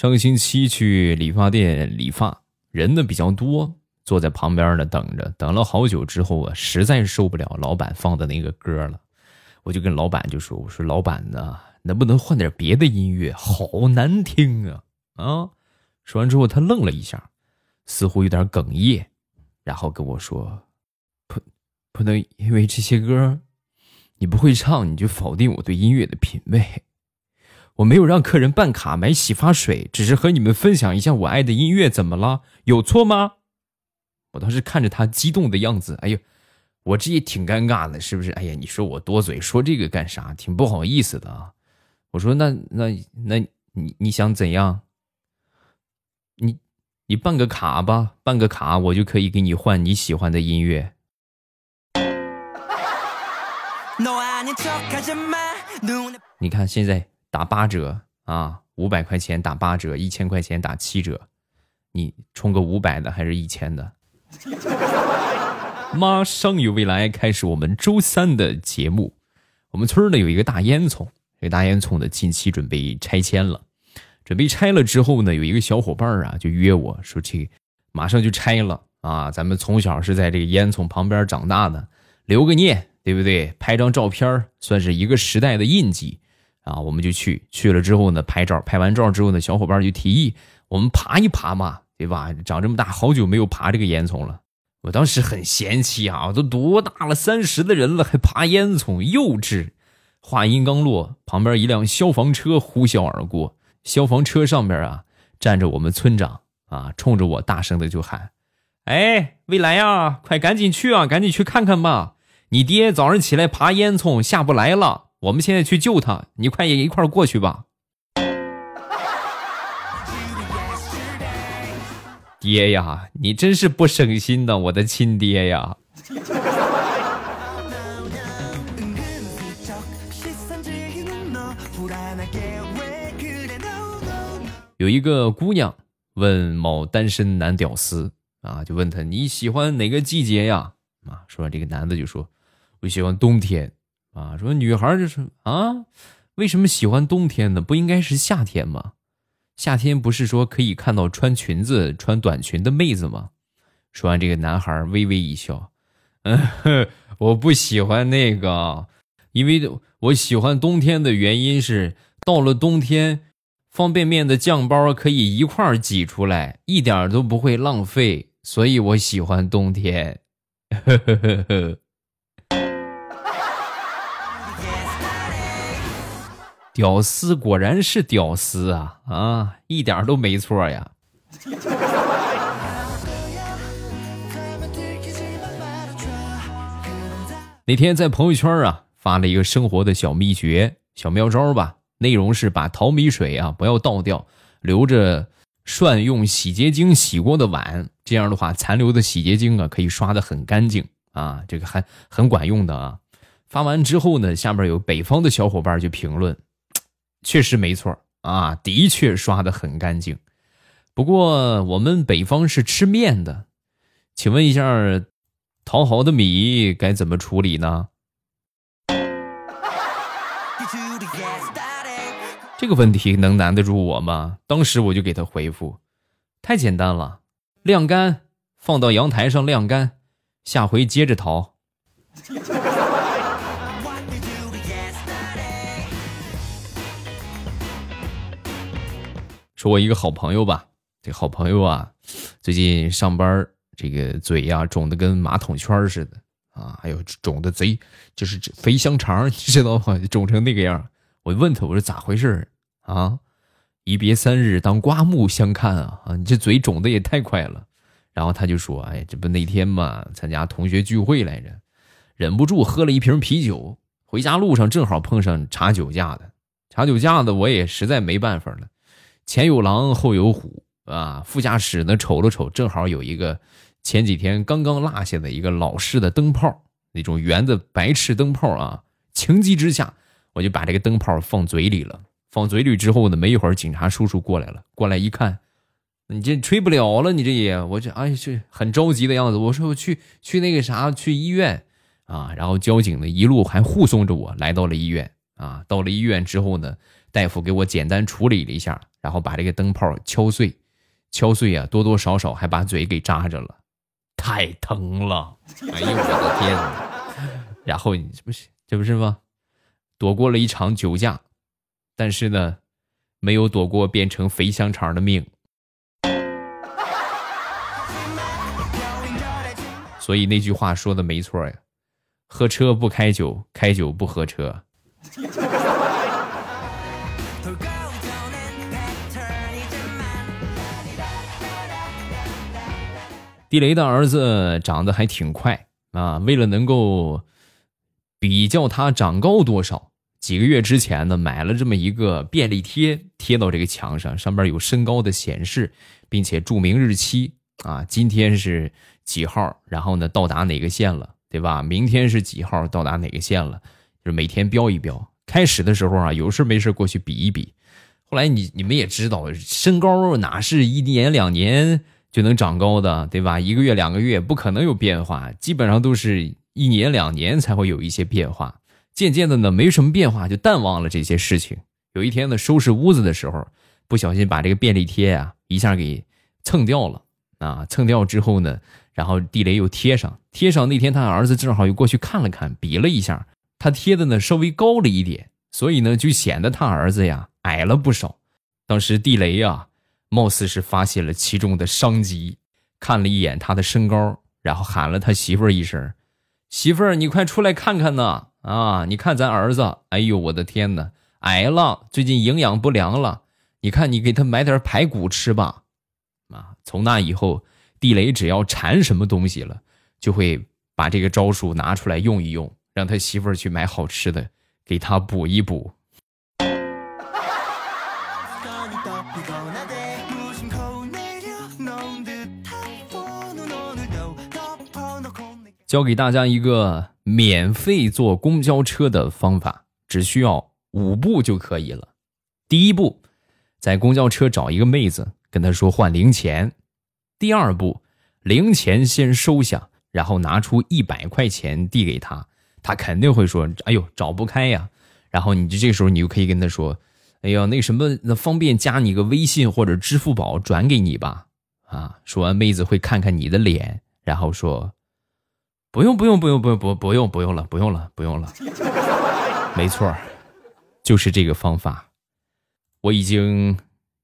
上个星期去理发店理发，人呢比较多，坐在旁边呢等着，等了好久之后啊，实在受不了老板放的那个歌了，我就跟老板就说：“我说老板呢，能不能换点别的音乐？好难听啊！”啊，说完之后他愣了一下，似乎有点哽咽，然后跟我说：“不，不能因为这些歌。”你不会唱，你就否定我对音乐的品味。我没有让客人办卡买洗发水，只是和你们分享一下我爱的音乐，怎么了？有错吗？我当时看着他激动的样子，哎呦，我这也挺尴尬的，是不是？哎呀，你说我多嘴，说这个干啥？挺不好意思的啊。我说那那那你你想怎样？你你办个卡吧，办个卡，我就可以给你换你喜欢的音乐。你看现在打八折啊，五百块钱打八折，一千块钱打七折，你充个五百的还是一千的？马上有未来开始我们周三的节目。我们村呢有一个大烟囱，这个大烟囱呢近期准备拆迁了，准备拆了之后呢，有一个小伙伴啊就约我说这马上就拆了啊，咱们从小是在这个烟囱旁边长大的，留个念。对不对？拍张照片算是一个时代的印记啊！我们就去去了之后呢，拍照。拍完照之后呢，小伙伴就提议我们爬一爬嘛，对吧？长这么大，好久没有爬这个烟囱了。我当时很嫌弃啊，都多大了，三十的人了，还爬烟囱，幼稚。话音刚落，旁边一辆消防车呼啸而过，消防车上边啊站着我们村长啊，冲着我大声的就喊：“哎，未来呀，快赶紧去啊，赶紧去看看吧！”你爹早上起来爬烟囱下不来了，我们现在去救他，你快也一块儿过去吧。爹呀，你真是不省心呐，我的亲爹呀！有一个姑娘问某单身男屌丝啊，就问他你喜欢哪个季节呀？啊，说完这个男的就说。我喜欢冬天，啊，说女孩就是啊，为什么喜欢冬天呢？不应该是夏天吗？夏天不是说可以看到穿裙子、穿短裙的妹子吗？说完，这个男孩微微一笑，嗯，我不喜欢那个，因为我喜欢冬天的原因是，到了冬天，方便面的酱包可以一块儿挤出来，一点都不会浪费，所以我喜欢冬天。呵呵呵呵。屌丝果然是屌丝啊啊，一点都没错呀！那天在朋友圈啊发了一个生活的小秘诀、小妙招吧，内容是把淘米水啊不要倒掉，留着涮用洗洁精洗过的碗，这样的话残留的洗洁精啊可以刷的很干净啊，这个还很管用的啊。发完之后呢，下面有北方的小伙伴就评论。确实没错啊，的确刷的很干净。不过我们北方是吃面的，请问一下，淘好的米该怎么处理呢？这个问题能难得住我吗？当时我就给他回复：太简单了，晾干，放到阳台上晾干，下回接着淘。说我一个好朋友吧，这好朋友啊，最近上班这个嘴呀肿的跟马桶圈似的啊，还有肿的贼就是肥香肠，你知道吗？肿成那个样。我问他，我说咋回事啊？一别三日，当刮目相看啊！啊，你这嘴肿的也太快了。然后他就说，哎，这不那天嘛，参加同学聚会来着，忍不住喝了一瓶啤酒，回家路上正好碰上查酒驾的，查酒驾的我也实在没办法了。前有狼，后有虎啊！副驾驶呢，瞅了瞅，正好有一个前几天刚刚落下的一个老式的灯泡，那种圆的白炽灯泡啊。情急之下，我就把这个灯泡放嘴里了。放嘴里之后呢，没一会儿，警察叔叔过来了。过来一看，你这吹不了了，你这也，我这哎，这很着急的样子。我说我去去那个啥，去医院啊。然后交警呢，一路还护送着我来到了医院啊。到了医院之后呢。大夫给我简单处理了一下，然后把这个灯泡敲碎，敲碎啊，多多少少还把嘴给扎着了，太疼了！哎呦我的天哪！然后你这不是这不是吗？躲过了一场酒驾，但是呢，没有躲过变成肥香肠的命。所以那句话说的没错呀，喝车不开酒，开酒不喝车。地雷的儿子长得还挺快啊，为了能够比较他长高多少，几个月之前呢，买了这么一个便利贴，贴到这个墙上，上面有身高的显示，并且注明日期啊，今天是几号，然后呢到达哪个县了，对吧？明天是几号到达哪个县了，就是每天标一标。开始的时候啊，有事没事过去比一比，后来你你们也知道，身高哪是一年两年。就能长高的，对吧？一个月、两个月不可能有变化，基本上都是一年、两年才会有一些变化。渐渐的呢，没什么变化，就淡忘了这些事情。有一天呢，收拾屋子的时候，不小心把这个便利贴啊一下给蹭掉了啊！蹭掉之后呢，然后地雷又贴上，贴上那天他儿子正好又过去看了看，比了一下，他贴的呢稍微高了一点，所以呢就显得他儿子呀矮了不少。当时地雷呀。貌似是发现了其中的商机，看了一眼他的身高，然后喊了他媳妇儿一声：“媳妇儿，你快出来看看呐！啊，你看咱儿子，哎呦，我的天哪，矮了，最近营养不良了。你看，你给他买点排骨吃吧。”啊，从那以后，地雷只要馋什么东西了，就会把这个招数拿出来用一用，让他媳妇儿去买好吃的，给他补一补。教给大家一个免费坐公交车的方法，只需要五步就可以了。第一步，在公交车找一个妹子，跟她说换零钱。第二步，零钱先收下，然后拿出一百块钱递给她，她肯定会说：“哎呦，找不开呀。”然后你就这时候你就可以跟她说：“哎呀，那什么，那方便加你个微信或者支付宝转给你吧。”啊，说完妹子会看看你的脸，然后说。不用不用不用不用不不用不用了不用了不用了，没错，就是这个方法。我已经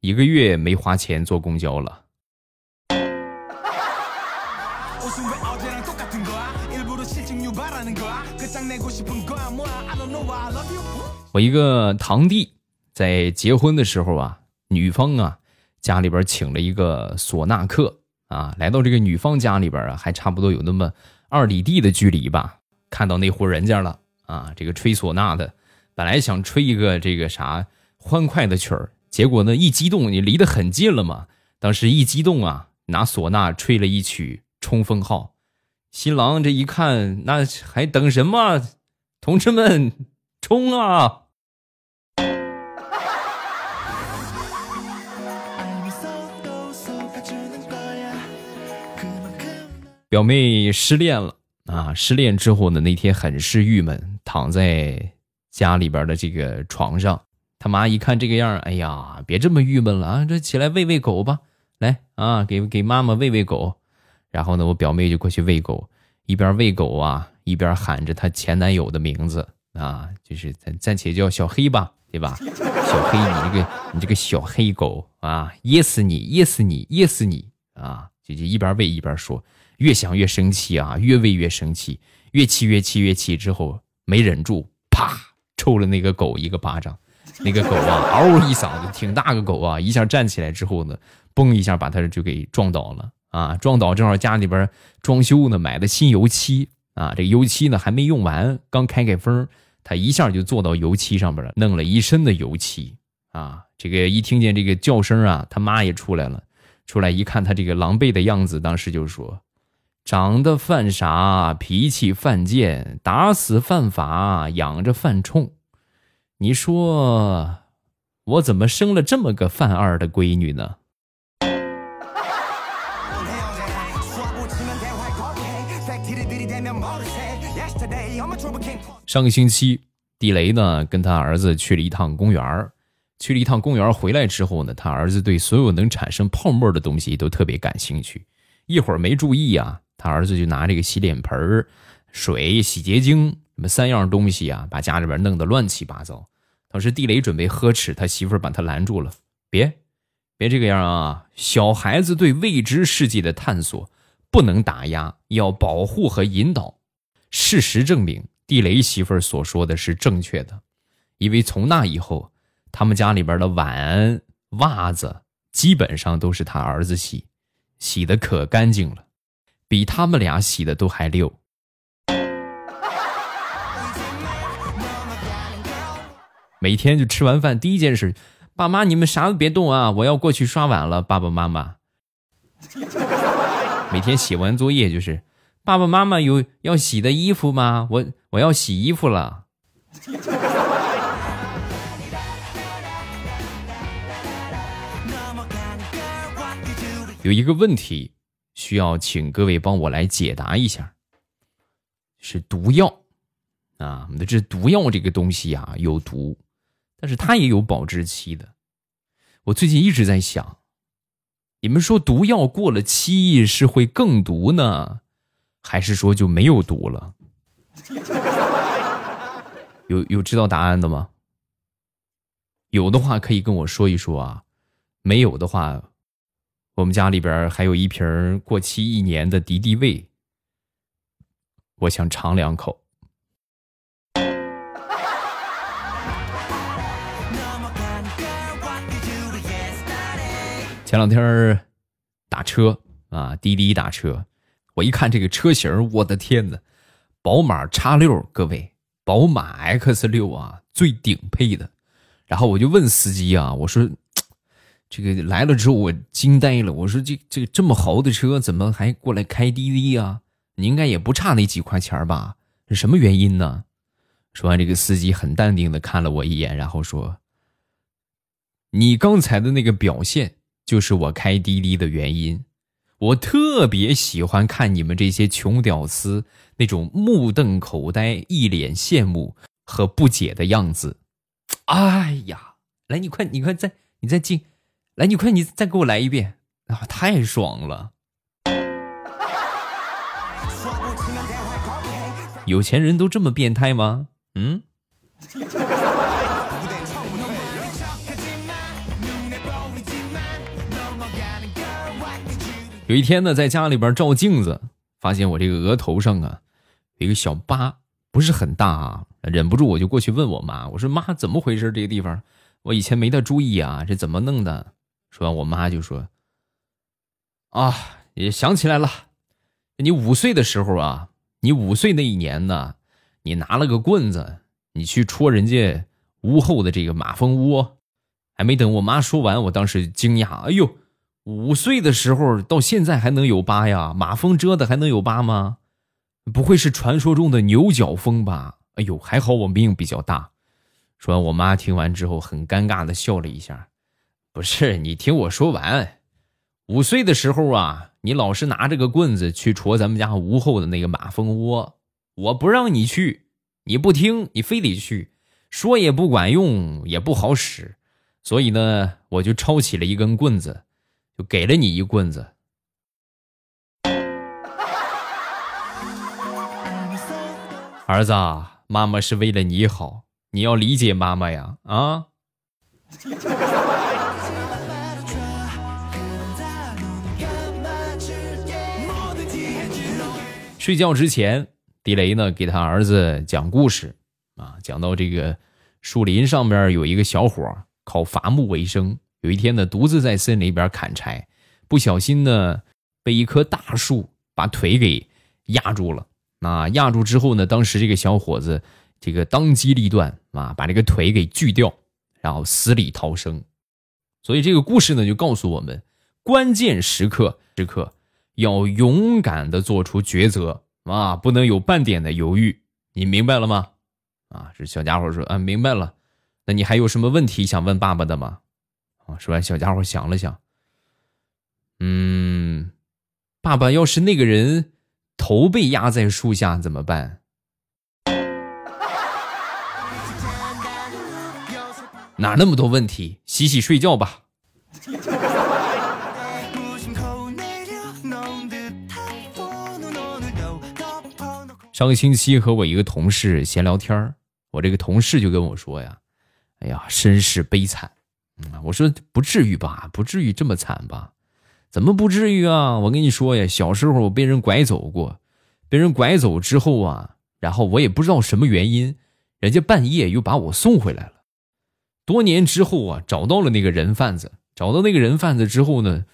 一个月没花钱坐公交了。我一个堂弟在结婚的时候啊，女方啊家里边请了一个唢呐客啊，来到这个女方家里边啊，还差不多有那么。二里地的距离吧，看到那户人家了啊！这个吹唢呐的，本来想吹一个这个啥欢快的曲儿，结果呢一激动，你离得很近了嘛。当时一激动啊，拿唢呐吹了一曲《冲锋号》。新郎这一看，那还等什么？同志们，冲啊！表妹失恋了啊！失恋之后呢，那天很是郁闷，躺在家里边的这个床上。他妈一看这个样，哎呀，别这么郁闷了啊！这起来喂喂狗吧，来啊，给给妈妈喂喂狗。然后呢，我表妹就过去喂狗，一边喂狗啊，一边喊着她前男友的名字啊，就是暂暂且叫小黑吧，对吧？小黑，你这个你这个小黑狗啊，噎死你，噎死你，噎死你啊！就就一边喂一边说。越想越生气啊，越喂越生气，越气越气越气，之后没忍住，啪抽了那个狗一个巴掌。那个狗啊，嗷一嗓子，挺大个狗啊，一下站起来之后呢，嘣一下把它就给撞倒了啊！撞倒正好家里边装修呢，买的新油漆啊，这油漆呢还没用完，刚开开封，他一下就坐到油漆上边了，弄了一身的油漆啊！这个一听见这个叫声啊，他妈也出来了，出来一看他这个狼狈的样子，当时就说。长得犯傻，脾气犯贱，打死犯法，养着犯冲。你说我怎么生了这么个犯二的闺女呢？上个星期，地雷呢跟他儿子去了一趟公园去了一趟公园回来之后呢，他儿子对所有能产生泡沫的东西都特别感兴趣。一会儿没注意啊，他儿子就拿这个洗脸盆、水、洗洁精什么三样东西啊，把家里边弄得乱七八糟。当时地雷准备呵斥，他媳妇儿把他拦住了：“别，别这个样啊！小孩子对未知世界的探索不能打压，要保护和引导。”事实证明，地雷媳妇儿所说的是正确的，因为从那以后。他们家里边的碗、袜子基本上都是他儿子洗，洗的可干净了，比他们俩洗的都还溜。每天就吃完饭第一件事，爸妈你们啥都别动啊，我要过去刷碗了。爸爸妈妈每天写完作业就是，爸爸妈妈有要洗的衣服吗？我我要洗衣服了。有一个问题需要请各位帮我来解答一下，是毒药啊！我们的这毒药这个东西啊有毒，但是它也有保质期的。我最近一直在想，你们说毒药过了期是会更毒呢，还是说就没有毒了？有有知道答案的吗？有的话可以跟我说一说啊，没有的话。我们家里边还有一瓶过期一年的敌敌畏，我想尝两口。前两天打车啊，滴滴打车，我一看这个车型，我的天呐，宝马叉六，各位，宝马 X 六啊，最顶配的。然后我就问司机啊，我说。这个来了之后，我惊呆了。我说：“这这这么豪的车，怎么还过来开滴滴呀？你应该也不差那几块钱吧？是什么原因呢？”说完，这个司机很淡定的看了我一眼，然后说：“你刚才的那个表现，就是我开滴滴的原因。我特别喜欢看你们这些穷屌丝那种目瞪口呆、一脸羡慕和不解的样子。哎呀，来，你快，你快再，你再进。”来，你快，你再给我来一遍啊！太爽了！有钱人都这么变态吗？嗯。有一天呢，在家里边照镜子，发现我这个额头上啊有一个小疤，不是很大啊，忍不住我就过去问我妈，我说妈，怎么回事？这个地方我以前没太注意啊，这怎么弄的？说完，我妈就说：“啊，也想起来了，你五岁的时候啊，你五岁那一年呢，你拿了个棍子，你去戳人家屋后的这个马蜂窝。还没等我妈说完，我当时惊讶，哎呦，五岁的时候到现在还能有疤呀？马蜂蛰的还能有疤吗？不会是传说中的牛角蜂吧？哎呦，还好我命比较大。”说完，我妈听完之后很尴尬的笑了一下。不是你听我说完，五岁的时候啊，你老是拿着个棍子去戳咱们家屋后的那个马蜂窝，我不让你去，你不听，你非得去，说也不管用，也不好使，所以呢，我就抄起了一根棍子，就给了你一棍子。儿子，妈妈是为了你好，你要理解妈妈呀，啊。睡觉之前，地雷呢给他儿子讲故事啊，讲到这个树林上边有一个小伙靠伐木为生，有一天呢独自在森林里边砍柴，不小心呢被一棵大树把腿给压住了。那压住之后呢，当时这个小伙子这个当机立断啊，把这个腿给锯掉，然后死里逃生。所以这个故事呢就告诉我们，关键时刻时刻。要勇敢的做出抉择啊，不能有半点的犹豫，你明白了吗？啊，这小家伙说啊，明白了。那你还有什么问题想问爸爸的吗？啊，说完，小家伙想了想，嗯，爸爸，要是那个人头被压在树下怎么办？哪那么多问题？洗洗睡觉吧。上个星期和我一个同事闲聊天我这个同事就跟我说呀：“哎呀，身世悲惨。”，我说不至于吧，不至于这么惨吧？怎么不至于啊？我跟你说呀，小时候我被人拐走过，被人拐走之后啊，然后我也不知道什么原因，人家半夜又把我送回来了。多年之后啊，找到了那个人贩子，找到那个人贩子之后呢，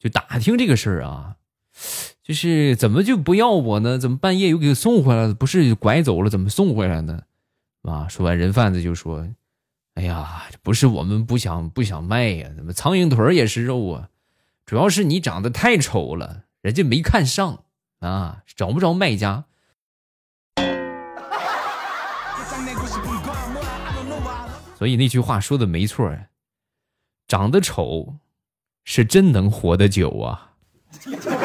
就打听这个事儿啊。是怎么就不要我呢？怎么半夜又给送回来了？不是拐走了，怎么送回来呢？啊！说完，人贩子就说：“哎呀，不是我们不想不想卖呀，怎么苍蝇腿也是肉啊？主要是你长得太丑了，人家没看上啊，找不着卖家。”所以那句话说的没错，长得丑是真能活得久啊。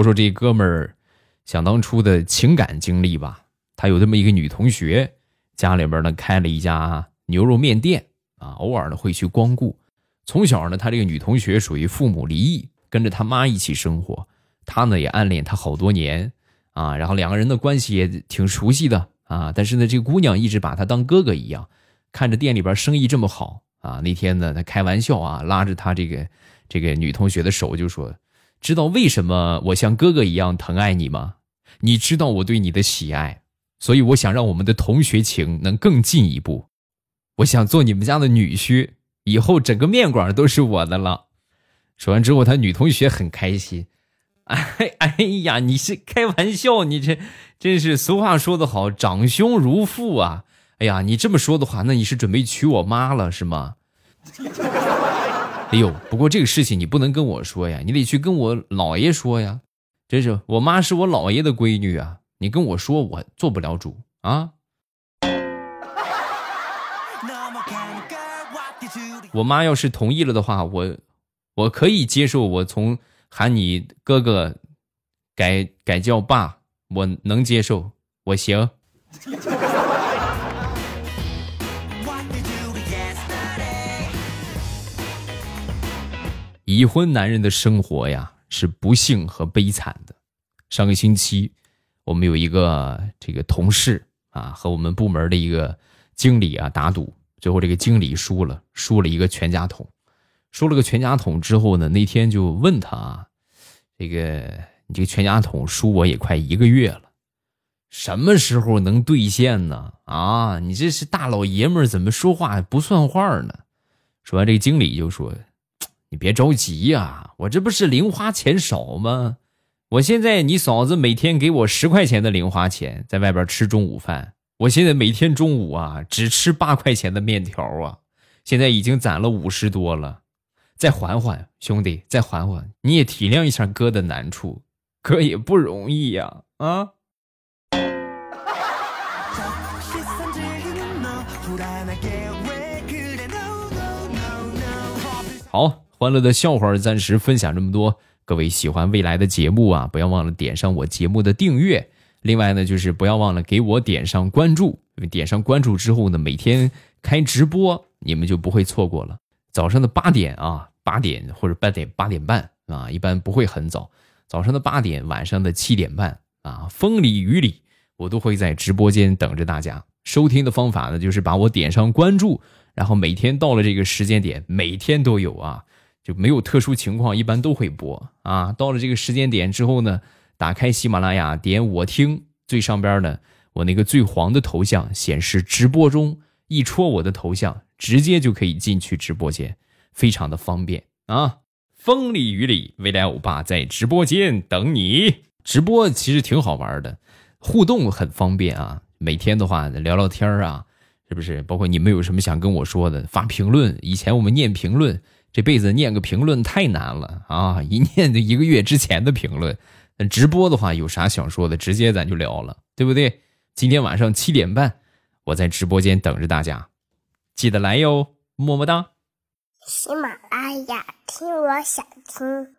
说说这哥们儿想当初的情感经历吧。他有这么一个女同学，家里边呢开了一家牛肉面店啊，偶尔呢会去光顾。从小呢，他这个女同学属于父母离异，跟着他妈一起生活。他呢也暗恋她好多年啊，然后两个人的关系也挺熟悉的啊。但是呢，这个姑娘一直把他当哥哥一样，看着店里边生意这么好啊。那天呢，他开玩笑啊，拉着他这个这个女同学的手就说。知道为什么我像哥哥一样疼爱你吗？你知道我对你的喜爱，所以我想让我们的同学情能更进一步。我想做你们家的女婿，以后整个面馆都是我的了。说完之后，他女同学很开心。哎哎呀，你是开玩笑？你这真是俗话说得好，长兄如父啊！哎呀，你这么说的话，那你是准备娶我妈了是吗？哎呦，不过这个事情你不能跟我说呀，你得去跟我姥爷说呀。真是，我妈是我姥爷的闺女啊，你跟我说我做不了主啊。我妈要是同意了的话，我我可以接受，我从喊你哥哥改改叫爸，我能接受，我行。已婚男人的生活呀，是不幸和悲惨的。上个星期，我们有一个这个同事啊，和我们部门的一个经理啊打赌，最后这个经理输了，输了一个全家桶。输了个全家桶之后呢，那天就问他啊，这个你这个全家桶输我也快一个月了，什么时候能兑现呢？啊，你这是大老爷们，怎么说话不算话呢？说完，这个经理就说。你别着急呀，我这不是零花钱少吗？我现在你嫂子每天给我十块钱的零花钱，在外边吃中午饭。我现在每天中午啊，只吃八块钱的面条啊，现在已经攒了五十多了。再缓缓，兄弟，再缓缓，你也体谅一下哥的难处，哥也不容易呀，啊。好。欢乐的笑话暂时分享这么多，各位喜欢未来的节目啊，不要忘了点上我节目的订阅。另外呢，就是不要忘了给我点上关注，点上关注之后呢，每天开直播你们就不会错过了。早上的八点啊，八点或者八点八点半啊，一般不会很早。早上的八点，晚上的七点半啊，风里雨里，我都会在直播间等着大家。收听的方法呢，就是把我点上关注，然后每天到了这个时间点，每天都有啊。就没有特殊情况，一般都会播啊。到了这个时间点之后呢，打开喜马拉雅，点我听，最上边呢，我那个最黄的头像显示直播中，一戳我的头像，直接就可以进去直播间，非常的方便啊。风里雨里，未来欧巴在直播间等你。直播其实挺好玩的，互动很方便啊。每天的话聊聊天啊，是不是？包括你们有什么想跟我说的，发评论。以前我们念评论。这辈子念个评论太难了啊！一念就一个月之前的评论。直播的话，有啥想说的，直接咱就聊了，对不对？今天晚上七点半，我在直播间等着大家，记得来哟，么么哒。喜马拉雅，听我想听。